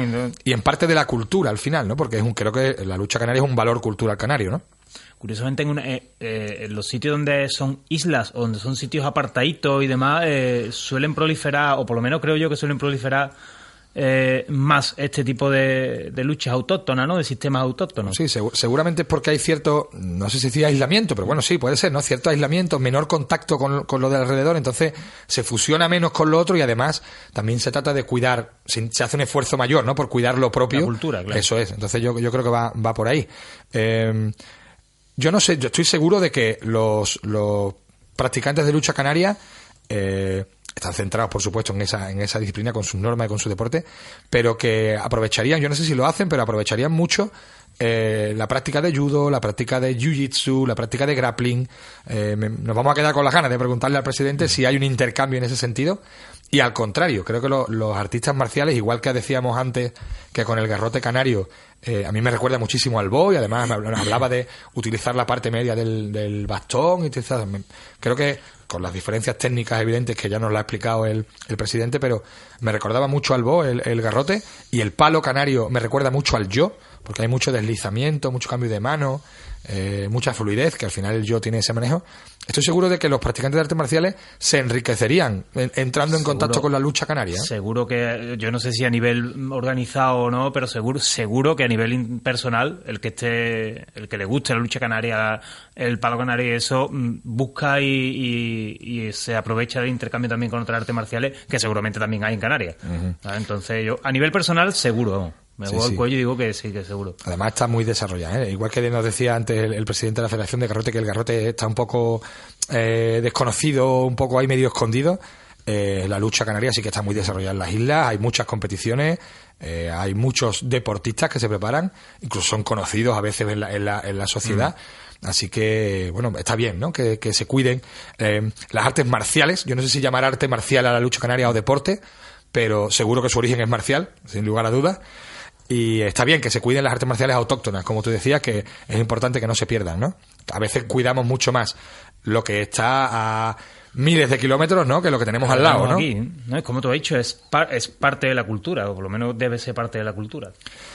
y en parte de la cultura al final, ¿no? Porque es un, creo que la lucha canaria es un valor cultural canario, ¿no? Curiosamente en, una, eh, eh, en, los sitios donde son islas o donde son sitios apartaditos y demás, eh, suelen proliferar, o por lo menos creo yo que suelen proliferar eh, más este tipo de, luchas autóctonas, ¿no? De sistemas autóctonos. Sí, seguramente es porque hay cierto, no sé si decía aislamiento, pero bueno, sí, puede ser, ¿no? Cierto aislamiento, menor contacto con, con lo de alrededor, entonces se fusiona menos con lo otro y además también se trata de cuidar, se, hace un esfuerzo mayor, ¿no? Por cuidar lo propio. La cultura, claro. Eso es, entonces yo, yo creo que va, va por ahí. Eh, yo no sé, yo estoy seguro de que los, los practicantes de lucha canaria eh, están centrados, por supuesto, en esa, en esa disciplina con sus normas y con su deporte, pero que aprovecharían, yo no sé si lo hacen, pero aprovecharían mucho eh, la práctica de judo, la práctica de jiu-jitsu, la práctica de grappling. Eh, nos vamos a quedar con las ganas de preguntarle al presidente si hay un intercambio en ese sentido. Y al contrario, creo que los artistas marciales, igual que decíamos antes que con el garrote canario, eh, a mí me recuerda muchísimo al boy, además nos hablaba de utilizar la parte media del, del bastón. Y creo que con las diferencias técnicas evidentes que ya nos lo ha explicado el, el presidente, pero me recordaba mucho al Bo, el, garrote, y el palo canario me recuerda mucho al yo, porque hay mucho deslizamiento, mucho cambio de mano, eh, mucha fluidez, que al final el yo tiene ese manejo. Estoy seguro de que los practicantes de artes marciales se enriquecerían entrando en contacto con la lucha canaria. Seguro que, yo no sé si a nivel organizado o no, pero seguro, seguro que a nivel personal, el que esté, el que le guste la lucha canaria, el palo canario y eso, mm, busca y, se aprovecha del intercambio también con otras artes marciales, que seguramente también hay en Canarias. Entonces yo, a nivel personal, seguro. Me sí, el cuello y digo que sí, que seguro. Además está muy desarrollado. ¿eh? Igual que nos decía antes el, presidente de la Federación de Garrote, que el garrote está un poco eh, desconocido, un poco ahí medio escondido. Eh, la lucha canaria sí que está muy desarrollada en las islas, hay muchas competiciones, hay muchos deportistas que se preparan, incluso son conocidos a veces en la, en la, en la sociedad. Mm. Así que, bueno, está bien, ¿no? Que, que se cuiden las artes marciales. Yo no sé si llamar arte marcial a la lucha canaria o deporte, pero seguro que su origen es marcial, sin lugar a dudas. Y está bien que se cuiden las artes marciales autóctonas, como tú decías, que es importante que no se pierdan, ¿no? A veces cuidamos mucho más lo que está a miles de kilómetros, ¿no? Que lo que tenemos al lado, ¿no? Aquí, ¿no? Como tú has dicho, es, es parte de la cultura, o por lo menos debe ser parte de la cultura.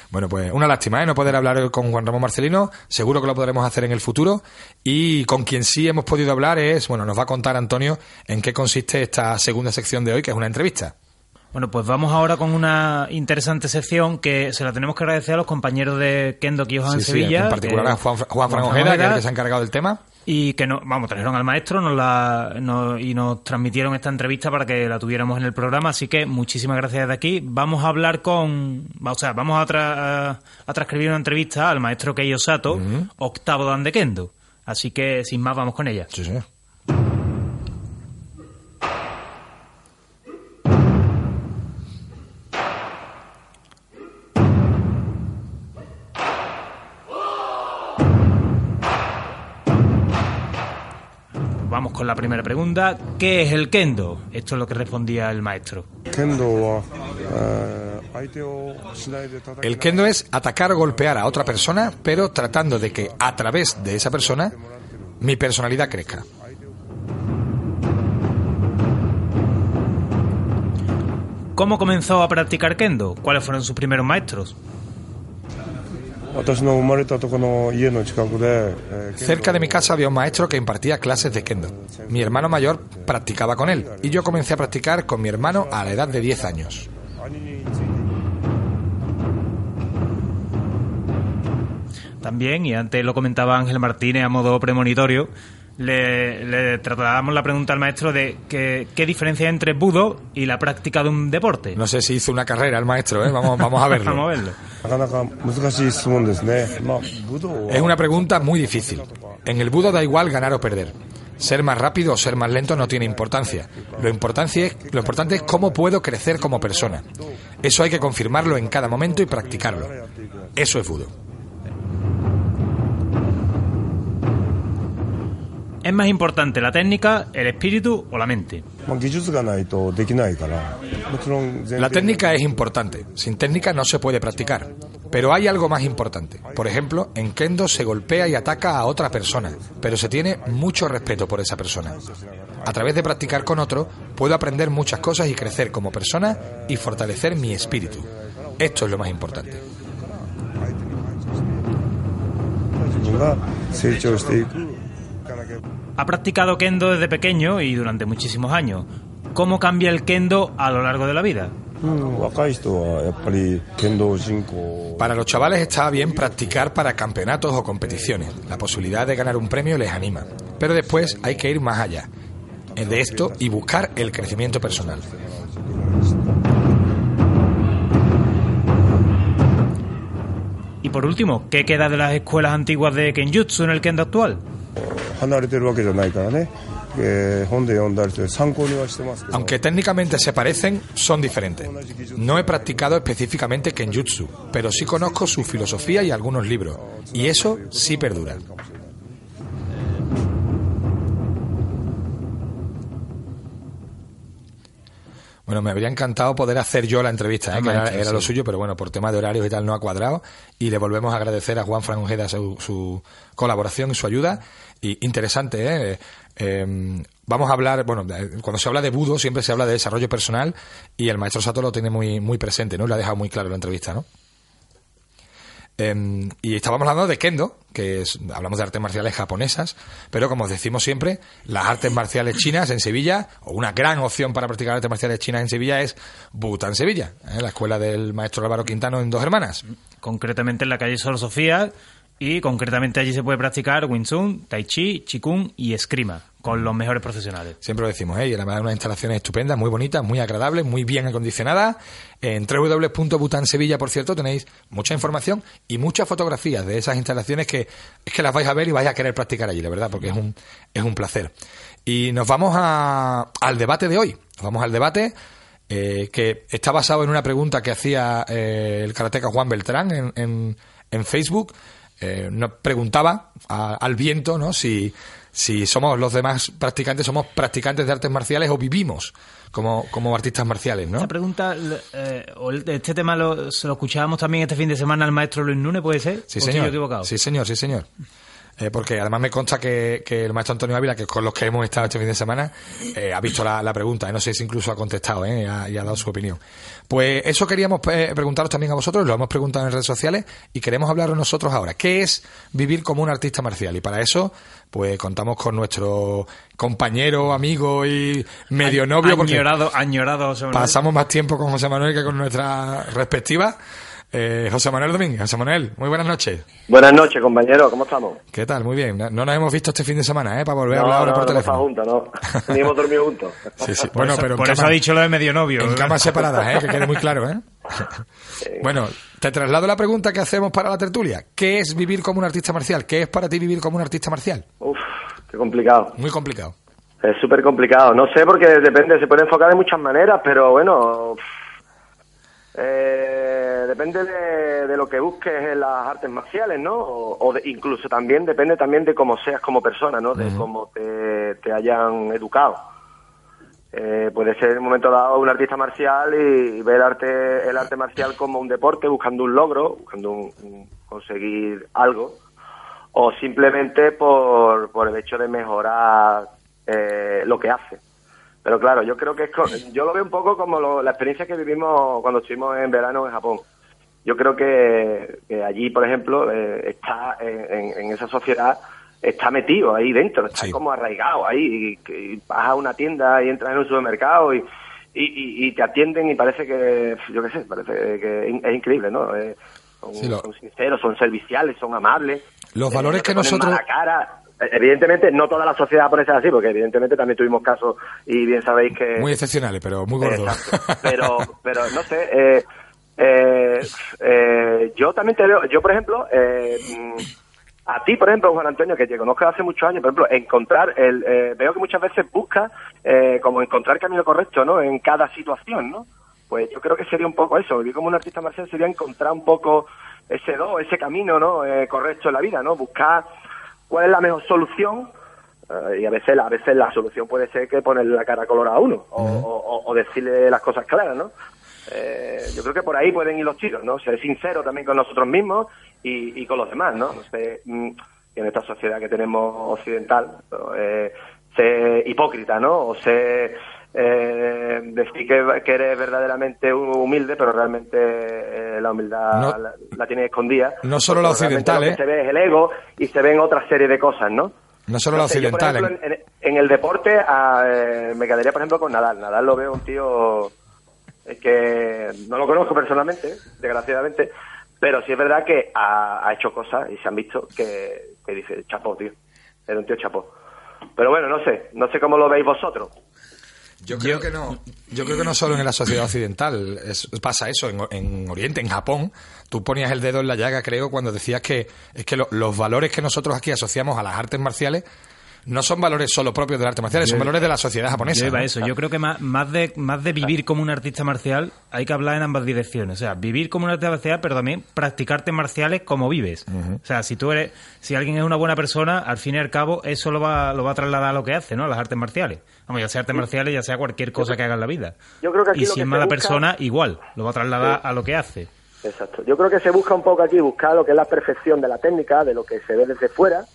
Bueno, pues una lástima, ¿eh? No poder hablar con Juan Ramón Marcelino. Seguro que lo podremos hacer en el futuro. Y con quien sí hemos podido hablar es, bueno, nos va a contar Antonio en qué consiste esta segunda sección de hoy, que es una entrevista. Bueno, pues vamos ahora con una interesante sección que se la tenemos que agradecer a los compañeros de Kendo Kyohan en Sevilla. en particular a Juan, Juan, Ojeda, que es el que se ha encargado del tema. Y que, no, vamos, trajeron al maestro nos la, y nos transmitieron esta entrevista para que la tuviéramos en el programa. Así que muchísimas gracias de aquí. Vamos a hablar con. O sea, vamos a, a, transcribir una entrevista al maestro Keiyo Sato, octavo dan de Kendo. Así que, sin más, vamos con ella. Sí, sí. La primera pregunta. ¿Qué es el kendo? Esto es lo que respondía el maestro. El kendo es atacar o golpear a otra persona, pero tratando de que a través de esa persona mi personalidad crezca. ¿Cómo comenzó a practicar kendo? ¿Cuáles fueron sus primeros maestros? Cerca de mi casa había un maestro que impartía clases de kendo. Mi hermano mayor practicaba con él y yo comencé a practicar con mi hermano a la edad de 10 años. También, y antes lo comentaba Ángel Martínez a modo premonitorio, le, le trasladábamos la pregunta al maestro de que, qué diferencia hay entre budo y la práctica de un deporte. No sé si hizo una carrera el maestro, ¿eh? vamos, vamos a verlo. vamos a verlo. Es una pregunta muy difícil. En el budo da igual ganar o perder. Ser más rápido o ser más lento no tiene importancia. Lo importante, es, lo importante es cómo puedo crecer como persona. Eso hay que confirmarlo en cada momento y practicarlo. Eso es budo. ¿Es más importante la técnica, el espíritu o la mente? La técnica es importante. Sin técnica no se puede practicar. Pero hay algo más importante. Por ejemplo, en Kendo se golpea y ataca a otra persona, pero se tiene mucho respeto por esa persona. A través de practicar con otro, puedo aprender muchas cosas y crecer como persona y fortalecer mi espíritu. Esto es lo más importante. Ha practicado kendo desde pequeño y durante muchísimos años. ¿Cómo cambia el kendo a lo largo de la vida? Para los chavales está bien practicar para campeonatos o competiciones. La posibilidad de ganar un premio les anima. Pero después hay que ir más allá de esto y buscar el crecimiento personal. Y por último, ¿qué queda de las escuelas antiguas de Kenjutsu en el Kendo actual? Aunque técnicamente se parecen, son diferentes. No he practicado específicamente Kenjutsu, pero sí conozco su filosofía y algunos libros, y eso sí perdura. Bueno, me habría encantado poder hacer yo la entrevista, ¿eh? que era, lo suyo, pero bueno, por tema de horarios y tal no ha cuadrado. Y le volvemos a agradecer a Juan Fran su, su, colaboración y su ayuda. Y interesante, ¿eh? ¿eh? vamos a hablar, bueno, cuando se habla de budo siempre se habla de desarrollo personal y el maestro Sato lo tiene muy, muy presente, ¿no? Lo ha dejado muy claro en la entrevista, ¿no? Em, y estábamos hablando de kendo, que es, hablamos de artes marciales japonesas, pero como decimos siempre, las artes marciales chinas en Sevilla, o una gran opción para practicar artes marciales chinas en Sevilla es Butan Sevilla, ¿eh? la escuela del maestro Álvaro Quintano en Dos Hermanas. Concretamente en la calle Sor Sofía, y concretamente allí se puede practicar Wing Tai Chi, Qigong y Escrima con los mejores profesionales. Siempre lo decimos, ¿eh? Y además unas instalaciones estupendas, muy bonitas, muy agradables, muy bien acondicionadas. En www.butansevilla, por cierto, tenéis mucha información y muchas fotografías de esas instalaciones que es que las vais a ver y vais a querer practicar allí, la verdad, porque es un, es un placer. Y nos vamos a, al debate de hoy. Nos vamos al debate eh, que está basado en una pregunta que hacía eh, el karateca Juan Beltrán en, en, en Facebook eh, nos preguntaba al viento ¿no? si, si somos los demás practicantes, somos practicantes de artes marciales o vivimos como, como artistas marciales, ¿no? Esta pregunta, eh, este tema lo, se lo escuchábamos también este fin de semana al maestro Luis Núñez, ¿puede ser? Sí, señor. Sí, señor, sí, señor. Eh, porque además me consta que, el maestro Antonio Ávila, que con los que hemos estado este fin de semana, eh, ha visto la, pregunta, y no sé si incluso ha contestado y ha, dado su opinión. Pues eso queríamos preguntaros también a vosotros, lo hemos preguntado en redes sociales y queremos hablaros nosotros ahora. ¿Qué es vivir como un artista marcial? Y para eso, pues contamos con nuestro compañero, amigo y medio novio. Añorado, añorado Pasamos más tiempo con José Manuel que con nuestra respectiva. Eh, José Manuel Domínguez. José Manuel, muy buenas noches. Buenas noches, compañero. ¿Cómo estamos? ¿Qué tal? Muy bien. No nos hemos visto este fin de semana, ¿eh? Para volver a hablar ahora por teléfono. No, juntos, no. Ni hemos dormido juntos. Sí, sí. Bueno, pero por eso ha dicho lo de medio novio. En camas separadas, ¿eh? Que quede muy claro, ¿eh? Bueno, te traslado la pregunta que hacemos para la tertulia. ¿Qué es vivir como un artista marcial? ¿Qué es para ti vivir como un artista marcial? Uf, qué complicado. Muy complicado. Es súper complicado. No sé porque depende, se puede enfocar de muchas maneras, pero bueno... Eh, depende de, lo que busques en las artes marciales, ¿no? O, incluso también depende también de cómo seas como persona, ¿no? De cómo te, hayan educado. Eh, puede ser en un momento dado un artista marcial y, ver el arte, el arte marcial como un deporte, buscando un logro, buscando un, conseguir algo, o simplemente por, por el hecho de mejorar eh, lo que hace. Pero claro, yo creo que es, yo lo veo un poco como la experiencia que vivimos cuando estuvimos en verano en Japón. Yo creo que, allí, por ejemplo, eh, está en, esa sociedad está metido ahí dentro, está como arraigado ahí. Y, vas a una tienda y entras en un supermercado y, y, te atienden y parece que, yo qué sé, parece que es increíble, ¿no? Eh, son, sinceros, son serviciales, son amables. Los valores eh, que nosotros... cara Evidentemente, no toda la sociedad japonesa es así, porque evidentemente también tuvimos casos y bien sabéis que... Muy excepcionales, pero muy gordos. Pero, pero no sé, eh, eh, eh, yo también te veo, yo por ejemplo, a ti por ejemplo, Juan Antonio, que te conozco hace muchos años, por ejemplo, encontrar, el, veo que muchas veces buscas como encontrar el camino correcto, ¿no? En cada situación, ¿no? Pues yo creo que sería un poco eso, vivir como un artista marcial sería encontrar un poco ese do, ese camino, ¿no? correcto en la vida, ¿no? Buscar cuál es la mejor solución eh, y a veces, a veces la solución puede ser que ponerle la cara colorada a uno o, decirle las cosas claras, ¿no? Eh, yo creo que por ahí pueden ir los tiros, ¿no? Ser sincero también con nosotros mismos y, con los demás, ¿no? no sé, mm, en esta sociedad que tenemos occidental, eh, ser hipócrita, ¿no? O ser eh, decir que, que, eres verdaderamente humilde, pero realmente eh, la humildad la, tienes escondida. No solo la occidental, ¿eh? se ve el ego y se ven otra serie de cosas, ¿no? No solo la occidental. ¿eh? en, el deporte ah, eh, me quedaría, por ejemplo, con Nadal. Nadal lo veo un tío es que no lo conozco personalmente, desgraciadamente, pero sí es verdad que ha, ha hecho cosas y se han visto que, que dice, chapó, tío. Era un tío chapó. Pero bueno, no sé, no sé cómo lo veis vosotros. Yo creo que no. Yo creo que no solo en la sociedad occidental pasa eso. En, Oriente, en Japón, tú ponías el dedo en la llaga, creo, cuando decías que es que los valores que nosotros aquí asociamos a las artes marciales no son valores solo propios del arte marcial, son valores de la sociedad japonesa. Yo, eso. yo creo que más, más, de, más de vivir como un artista marcial hay que hablar en ambas direcciones. O sea, vivir como un artista marcial, pero también practicar artes marciales como vives. O sea, si tú eres, si alguien es una buena persona, al fin y al cabo eso lo va, lo va a trasladar a lo que hace, ¿no? A las artes marciales. Vamos, ya sea artes marciales, ya sea cualquier cosa que haga en la vida. Yo creo que y si es mala persona, igual, lo va a trasladar a lo que hace. Exacto. Yo creo que se busca un poco aquí, buscar lo que es la perfección de la técnica, de lo que se ve desde fuera,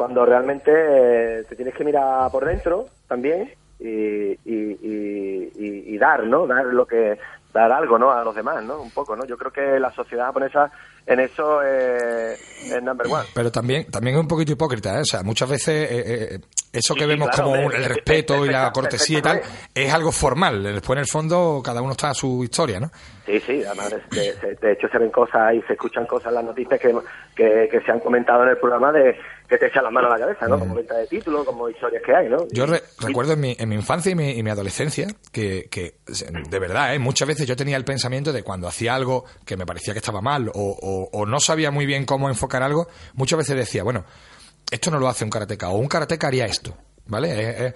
cuando realmente eh, te tienes que mirar por dentro también y, y, dar, ¿no? Dar lo que dar algo, ¿no? A los demás, ¿no? Un poco, ¿no? Yo creo que la sociedad japonesa en eso eh, es number one. Pero también también es un poquito hipócrita, ¿eh? O sea, muchas veces eh, eso que vemos como el respeto y la cortesía y tal es algo formal. Después en el fondo cada uno está a su historia, ¿no? Sí, sí, además de, hecho se ven cosas y se escuchan cosas en las noticias que, que, se han comentado en el programa de que te echan las manos a la cabeza, ¿no? Como venta de títulos, como historias que hay, ¿no? Yo recuerdo en mi, en mi infancia y mi, y mi adolescencia que, que, de verdad, ¿eh? muchas veces yo tenía el pensamiento de cuando hacía algo que me parecía que estaba mal o, o, no sabía muy bien cómo enfocar algo, muchas veces decía, bueno, esto no lo hace un karateca o un karateca haría esto. ¿Vale? Eh, eh,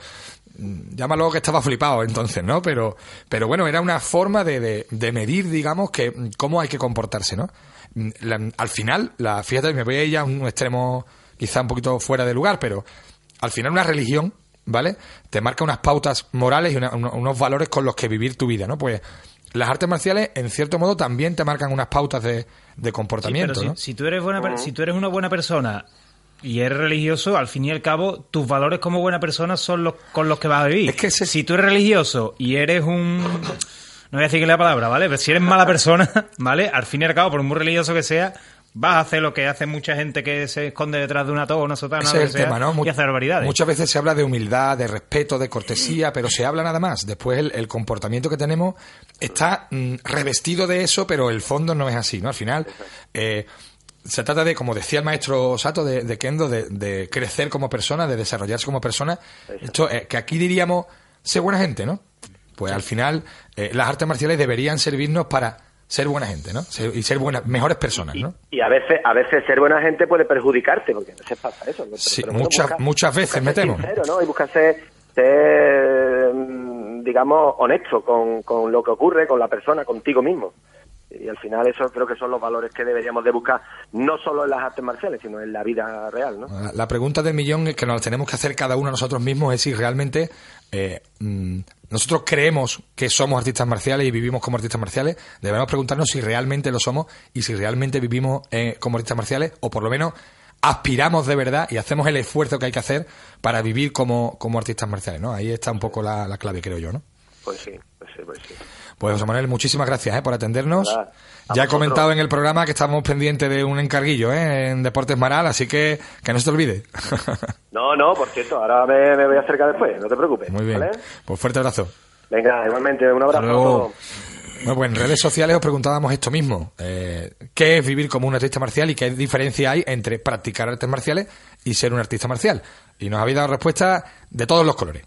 llámalo que estaba flipado entonces, ¿no? Pero, pero bueno, era una forma de, de, medir, digamos, que cómo hay que comportarse, ¿no? al final, la, fíjate, me voy a ir a un extremo quizá un poquito fuera de lugar, pero al final una religión, ¿vale? Te marca unas pautas morales y unos valores con los que vivir tu vida, ¿no? Pues las artes marciales, en cierto modo, también te marcan unas pautas de, de comportamiento, ¿no? si, tú eres buena, si tú eres una buena persona y eres religioso, al fin y al cabo, tus valores como buena persona son los con los que vas a vivir. Es que si tú eres religioso y eres un no voy a decir la palabra, ¿vale? Pero si eres mala persona, ¿vale? Al fin y al cabo, por muy religioso que sea, vas a hacer lo que hace mucha gente que se esconde detrás de una toga o una sotana Ese es el tema, ¿no? y hace barbaridades. Muchas veces se habla de humildad, de respeto, de cortesía, pero se habla nada más. Después el, comportamiento que tenemos está mm, revestido de eso, pero el fondo no es así, ¿no? Al final... Eh, se trata de, como decía el maestro Sato de, Kendo, de, crecer como persona, de desarrollarse como persona. Esto, eh, que aquí diríamos, ser buena gente, ¿no? Pues al final, eh, las artes marciales deberían servirnos para ser buena gente, ¿no? y ser buenas, mejores personas, ¿no? Y, a veces, a veces ser buena gente puede perjudicarte, porque no se pasa eso. sí, muchas, muchas veces me temo. ¿no? Y buscar ser, mm, digamos, honesto con, con lo que ocurre, con la persona, contigo mismo y al final eso creo que son los valores que deberíamos de buscar no solo en las artes marciales sino en la vida real ¿no? la pregunta del millón es que nos tenemos que hacer cada uno nosotros mismos es si realmente eh, mm, nosotros creemos que somos artistas marciales y vivimos como artistas marciales debemos preguntarnos si realmente lo somos y si realmente vivimos eh, como artistas marciales o por lo menos aspiramos de verdad y hacemos el esfuerzo que hay que hacer para vivir como, como artistas marciales ¿no? ahí está un poco la, la clave creo yo ¿no? pues sí pues sí pues sí pues José Manuel, muchísimas gracias ¿eh? por atendernos. Ya he comentado en el programa que estamos pendientes de un encarguillo ¿eh? en Deportes Maral, así que que no se te olvide. no, no, por cierto, ahora me, voy a acercar después, no te preocupes. Muy bien. Pues fuerte abrazo. Venga, igualmente, un abrazo. Bueno, pues en redes sociales os preguntábamos esto mismo. Eh, ¿Qué es vivir como un artista marcial y qué diferencia hay entre practicar artes marciales y ser un artista marcial? Y nos habéis dado respuestas de todos los colores.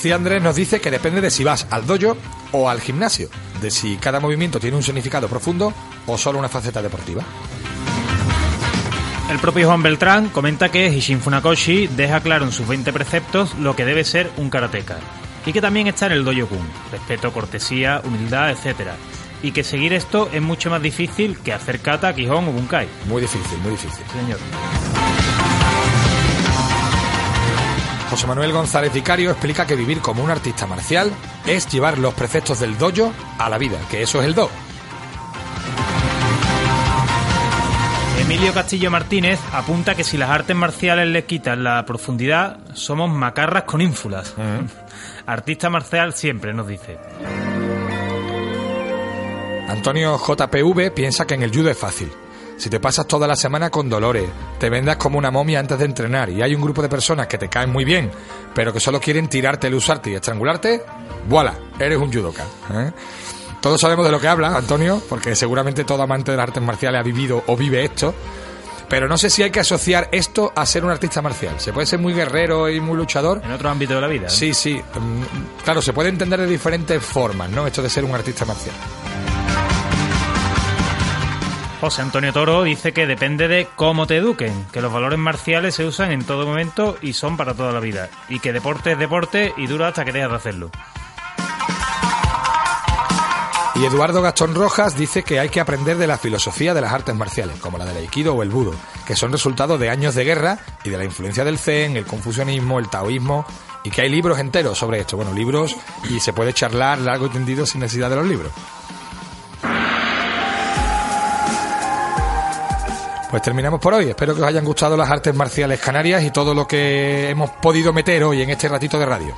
García Andrés nos dice que depende de si vas al dojo o al gimnasio, de si cada movimiento tiene un significado profundo o solo una faceta deportiva. El propio Juan Beltrán comenta que Hishin Funakoshi deja claro en sus 20 preceptos lo que debe ser un karateka y que también está en el dojo kun, respeto, cortesía, humildad, etc. y que seguir esto es mucho más difícil que hacer kata, Quijón o bunkai. Muy difícil, muy difícil. Señor. José Manuel González Vicario explica que vivir como un artista marcial es llevar los preceptos del dojo a la vida, que eso es el do. Emilio Castillo Martínez apunta que si las artes marciales le quitan la profundidad, somos macarras con ínfulas. Artista marcial siempre, nos dice. Antonio JPV piensa que en el judo es fácil. Si te pasas toda la semana con dolores, te vendas como una momia antes de entrenar y hay un grupo de personas que te caen muy bien, pero que solo quieren tirarte, el usarte y estrangularte, ¡voilà! Eres un judoka. ¿eh? Todos sabemos de lo que habla, Antonio, porque seguramente todo amante de las artes marciales ha vivido o vive esto. Pero no sé si hay que asociar esto a ser un artista marcial. Se puede ser muy guerrero y muy luchador. En otro ámbito de la vida. ¿eh? Sí, sí. Mm, Claro, se puede entender de diferentes formas, ¿no? Esto de ser un artista marcial. José Antonio Toro dice que depende de cómo te eduquen, que los valores marciales se usan en todo momento y son para toda la vida, y que deporte es deporte y dura hasta que dejas de hacerlo. Y Eduardo Gastón Rojas dice que hay que aprender de la filosofía de las artes marciales, como la del aikido o el budo, que son resultado de años de guerra y de la influencia del zen, el confucianismo, el taoísmo, y que hay libros enteros sobre esto. Bueno, libros y se puede charlar largo y tendido sin necesidad de los libros. Pues terminamos por hoy. Espero que os hayan gustado las artes marciales canarias y todo lo que hemos podido meter hoy en este ratito de radio.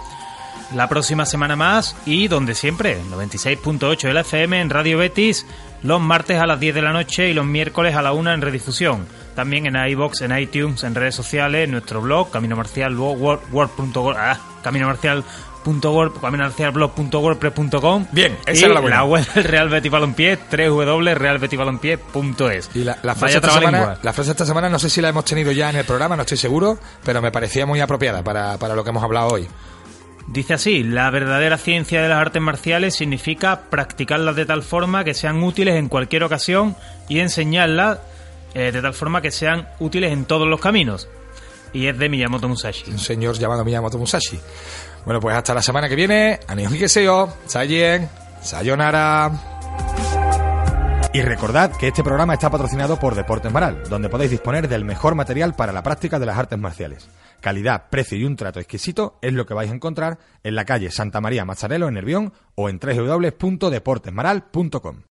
La próxima semana más y donde siempre, 96.8 de la FM en Radio Betis, los martes a las 10 de la noche y los miércoles a la 1 en redifusión. También en iBox, en iTunes, en redes sociales, en nuestro blog, Camino Marcial, word.word, ah, Camino Marcial .word, caminarcialblog.wordpress.com Bien, esa y era la buena. web del Real Betis Balompié, www.realbetisbalompié.es. Y la, la frase esta semana, la frase esta semana no sé si la hemos tenido ya en el programa, no estoy seguro, pero me parecía muy apropiada para, para lo que hemos hablado hoy. Dice así, la verdadera ciencia de las artes marciales significa practicarlas de tal forma que sean útiles en cualquier ocasión y enseñarlas eh, de tal forma que sean útiles en todos los caminos. Y es de Miyamoto Musashi. Un señor llamado Miyamoto Musashi. Bueno, pues hasta la semana que viene. Anihongeseo, Sayen, Sayonara. Y recordad que este programa está patrocinado por Deportes Maral, donde podéis disponer del mejor material para la práctica de las artes marciales. Calidad, precio y un trato exquisito es lo que vais a encontrar en la calle Santa María Mazzarello en Nervión o en www.deportesmaral.com.